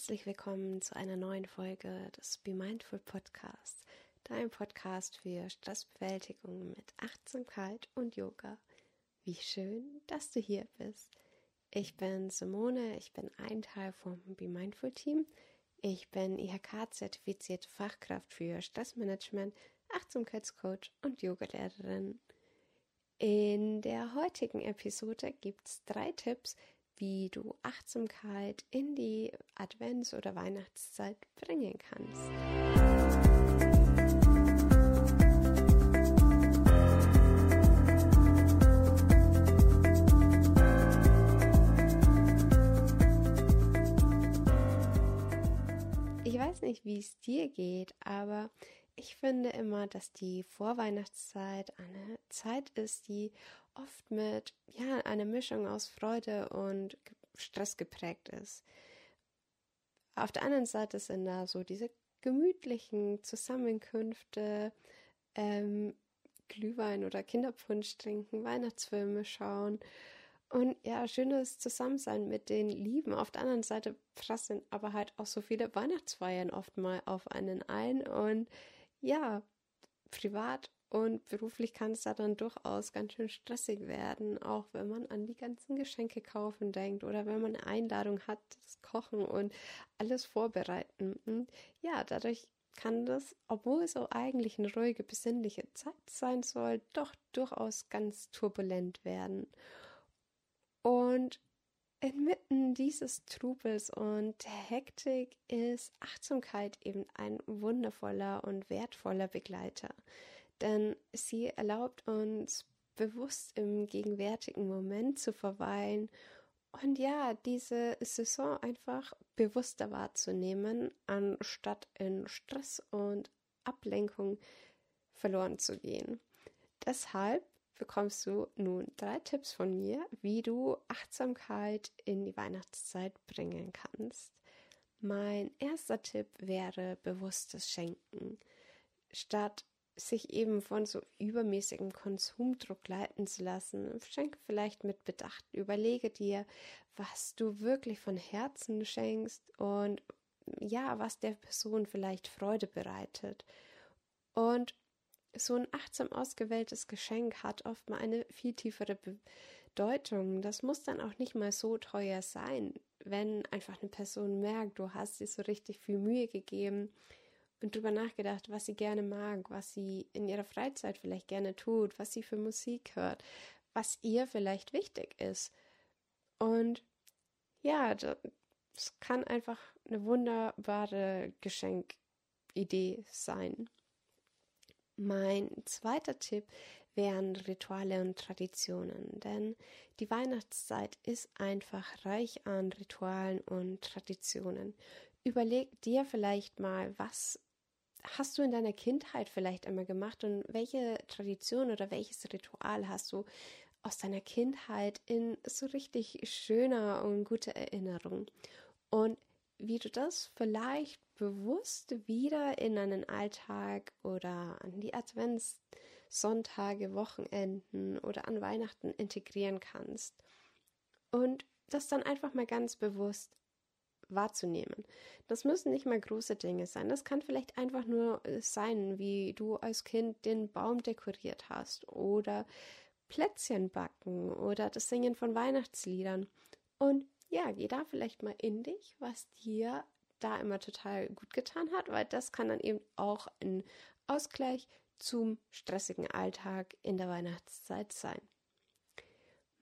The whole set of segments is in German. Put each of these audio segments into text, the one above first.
Herzlich willkommen zu einer neuen Folge des Be Mindful Podcasts, dein Podcast für Stressbewältigung mit Achtsamkeit und Yoga. Wie schön, dass du hier bist. Ich bin Simone, ich bin ein Teil vom Be Mindful Team. Ich bin IHK-zertifizierte Fachkraft für Stressmanagement, Achtsamkeitscoach und Yogalehrerin. In der heutigen Episode gibt es drei Tipps, wie du Achtsamkeit in die Advents- oder Weihnachtszeit bringen kannst. Ich weiß nicht, wie es dir geht, aber ich finde immer, dass die Vorweihnachtszeit eine Zeit ist, die oft mit ja einer Mischung aus Freude und Stress geprägt ist. Auf der anderen Seite sind da so diese gemütlichen Zusammenkünfte, ähm, Glühwein oder Kinderpunsch trinken, Weihnachtsfilme schauen und ja, schönes Zusammensein mit den Lieben. Auf der anderen Seite prasseln aber halt auch so viele Weihnachtsfeiern oft mal auf einen ein und ja, privat und beruflich kann es da dann durchaus ganz schön stressig werden, auch wenn man an die ganzen Geschenke kaufen denkt oder wenn man eine Einladung hat, das Kochen und alles vorbereiten. Und ja, dadurch kann das, obwohl es so eigentlich eine ruhige, besinnliche Zeit sein soll, doch durchaus ganz turbulent werden. Und Inmitten dieses Trubels und Hektik ist Achtsamkeit eben ein wundervoller und wertvoller Begleiter, denn sie erlaubt uns bewusst im gegenwärtigen Moment zu verweilen und ja, diese Saison einfach bewusster wahrzunehmen, anstatt in Stress und Ablenkung verloren zu gehen. Deshalb bekommst du nun drei Tipps von mir, wie du Achtsamkeit in die Weihnachtszeit bringen kannst. Mein erster Tipp wäre bewusstes Schenken. Statt sich eben von so übermäßigem Konsumdruck leiten zu lassen, schenke vielleicht mit Bedacht. Überlege dir, was du wirklich von Herzen schenkst und ja, was der Person vielleicht Freude bereitet. Und so ein achtsam ausgewähltes Geschenk hat oft mal eine viel tiefere Bedeutung. Das muss dann auch nicht mal so teuer sein, wenn einfach eine Person merkt, du hast dir so richtig viel Mühe gegeben und drüber nachgedacht, was sie gerne mag, was sie in ihrer Freizeit vielleicht gerne tut, was sie für Musik hört, was ihr vielleicht wichtig ist. Und ja, das kann einfach eine wunderbare Geschenkidee sein. Mein zweiter Tipp wären Rituale und Traditionen, denn die Weihnachtszeit ist einfach reich an Ritualen und Traditionen. Überleg dir vielleicht mal, was hast du in deiner Kindheit vielleicht einmal gemacht und welche Tradition oder welches Ritual hast du aus deiner Kindheit in so richtig schöner und guter Erinnerung? Und wie du das vielleicht bewusst wieder in einen Alltag oder an die Adventssonntage, Wochenenden oder an Weihnachten integrieren kannst. Und das dann einfach mal ganz bewusst wahrzunehmen. Das müssen nicht mal große Dinge sein. Das kann vielleicht einfach nur äh, sein, wie du als Kind den Baum dekoriert hast oder Plätzchen backen oder das Singen von Weihnachtsliedern. Und ja, geh da vielleicht mal in dich, was dir da immer total gut getan hat, weil das kann dann eben auch ein Ausgleich zum stressigen Alltag in der Weihnachtszeit sein.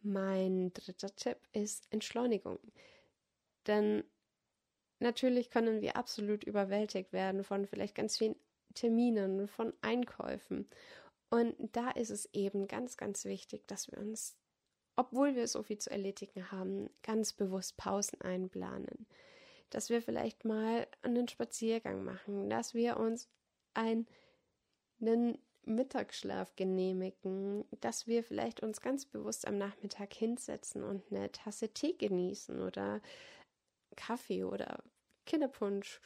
Mein dritter Tipp ist Entschleunigung. Denn natürlich können wir absolut überwältigt werden von vielleicht ganz vielen Terminen, von Einkäufen. Und da ist es eben ganz, ganz wichtig, dass wir uns obwohl wir so viel zu erledigen haben, ganz bewusst Pausen einplanen. Dass wir vielleicht mal einen Spaziergang machen, dass wir uns einen Mittagsschlaf genehmigen, dass wir vielleicht uns ganz bewusst am Nachmittag hinsetzen und eine Tasse Tee genießen oder Kaffee oder Kinderpunsch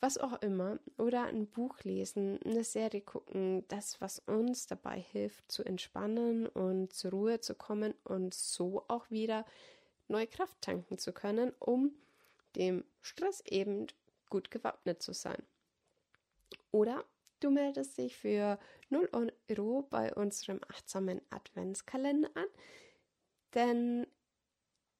was auch immer, oder ein Buch lesen, eine Serie gucken, das, was uns dabei hilft, zu entspannen und zur Ruhe zu kommen und so auch wieder neue Kraft tanken zu können, um dem Stress eben gut gewappnet zu sein. Oder du meldest dich für 0 Euro bei unserem achtsamen Adventskalender an, denn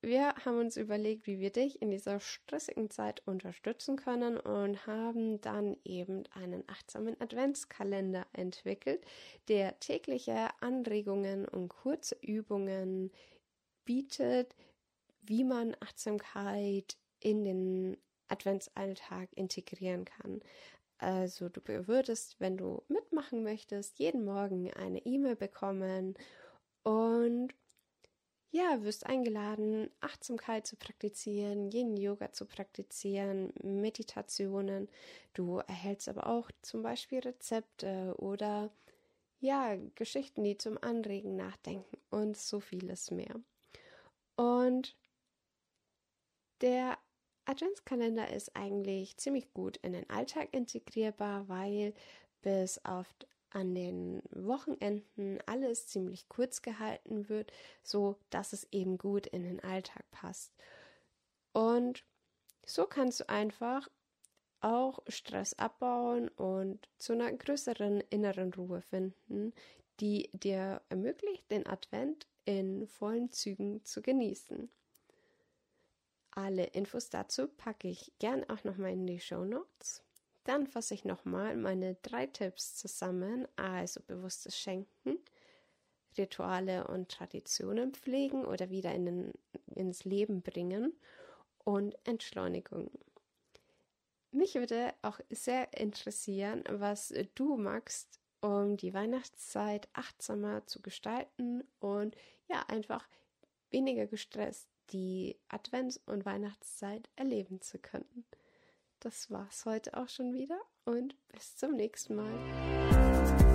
wir haben uns überlegt, wie wir dich in dieser stressigen Zeit unterstützen können und haben dann eben einen achtsamen Adventskalender entwickelt, der tägliche Anregungen und kurze Übungen bietet, wie man Achtsamkeit in den Adventsalltag integrieren kann. Also du würdest, wenn du mitmachen möchtest, jeden Morgen eine E-Mail bekommen und ja, wirst eingeladen, Achtsamkeit zu praktizieren, Yin Yoga zu praktizieren, Meditationen. Du erhältst aber auch zum Beispiel Rezepte oder ja, Geschichten, die zum Anregen nachdenken und so vieles mehr. Und der Adventskalender ist eigentlich ziemlich gut in den Alltag integrierbar, weil bis auf an den Wochenenden alles ziemlich kurz gehalten wird, so dass es eben gut in den Alltag passt. Und so kannst du einfach auch Stress abbauen und zu einer größeren inneren Ruhe finden, die dir ermöglicht, den Advent in vollen Zügen zu genießen. Alle Infos dazu packe ich gern auch nochmal in die Show Notes. Dann fasse ich nochmal meine drei Tipps zusammen, also bewusstes Schenken, Rituale und Traditionen pflegen oder wieder in den, ins Leben bringen und Entschleunigung. Mich würde auch sehr interessieren, was du magst, um die Weihnachtszeit achtsamer zu gestalten und ja, einfach weniger gestresst die Advents- und Weihnachtszeit erleben zu können. Das war's heute auch schon wieder und bis zum nächsten Mal.